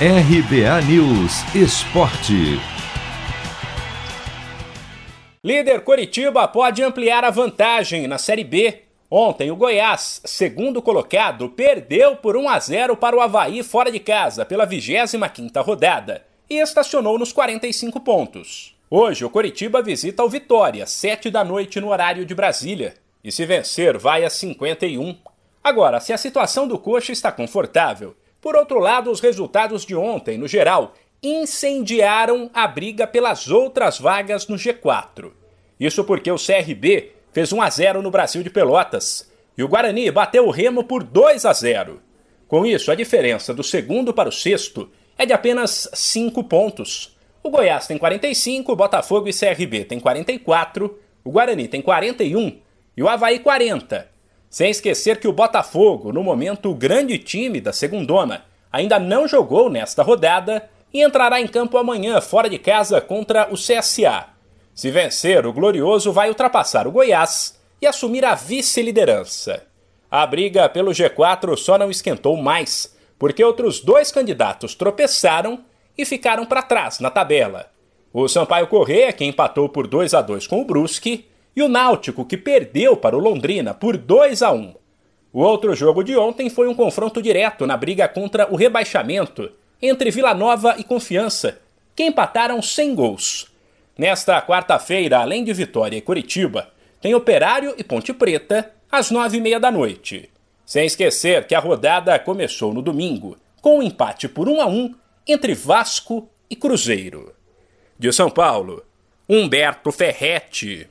RBA News Esporte. Líder Coritiba pode ampliar a vantagem na Série B. Ontem, o Goiás, segundo colocado, perdeu por 1 a 0 para o Havaí fora de casa pela 25ª rodada e estacionou nos 45 pontos. Hoje, o Coritiba visita o Vitória, 7 da noite no horário de Brasília. E se vencer, vai a 51. Agora, se a situação do Coxa está confortável, por outro lado, os resultados de ontem, no geral, incendiaram a briga pelas outras vagas no G4. Isso porque o CRB fez 1 a 0 no Brasil de Pelotas e o Guarani bateu o Remo por 2 a 0. Com isso, a diferença do segundo para o sexto é de apenas 5 pontos. O Goiás tem 45, o Botafogo e CRB tem 44, o Guarani tem 41 e o Havaí 40. Sem esquecer que o Botafogo, no momento o grande time da segundona, ainda não jogou nesta rodada e entrará em campo amanhã fora de casa contra o CSA. Se vencer, o Glorioso vai ultrapassar o Goiás e assumir a vice-liderança. A briga pelo G4 só não esquentou mais, porque outros dois candidatos tropeçaram e ficaram para trás na tabela. O Sampaio Corrêa, que empatou por 2 a 2 com o Brusque, e o Náutico, que perdeu para o Londrina por 2 a 1. O outro jogo de ontem foi um confronto direto na briga contra o rebaixamento entre Vila Nova e Confiança, que empataram sem gols. Nesta quarta-feira, além de Vitória e Curitiba, tem Operário e Ponte Preta às nove e meia da noite. Sem esquecer que a rodada começou no domingo, com um empate por 1 a 1 entre Vasco e Cruzeiro. De São Paulo, Humberto Ferretti.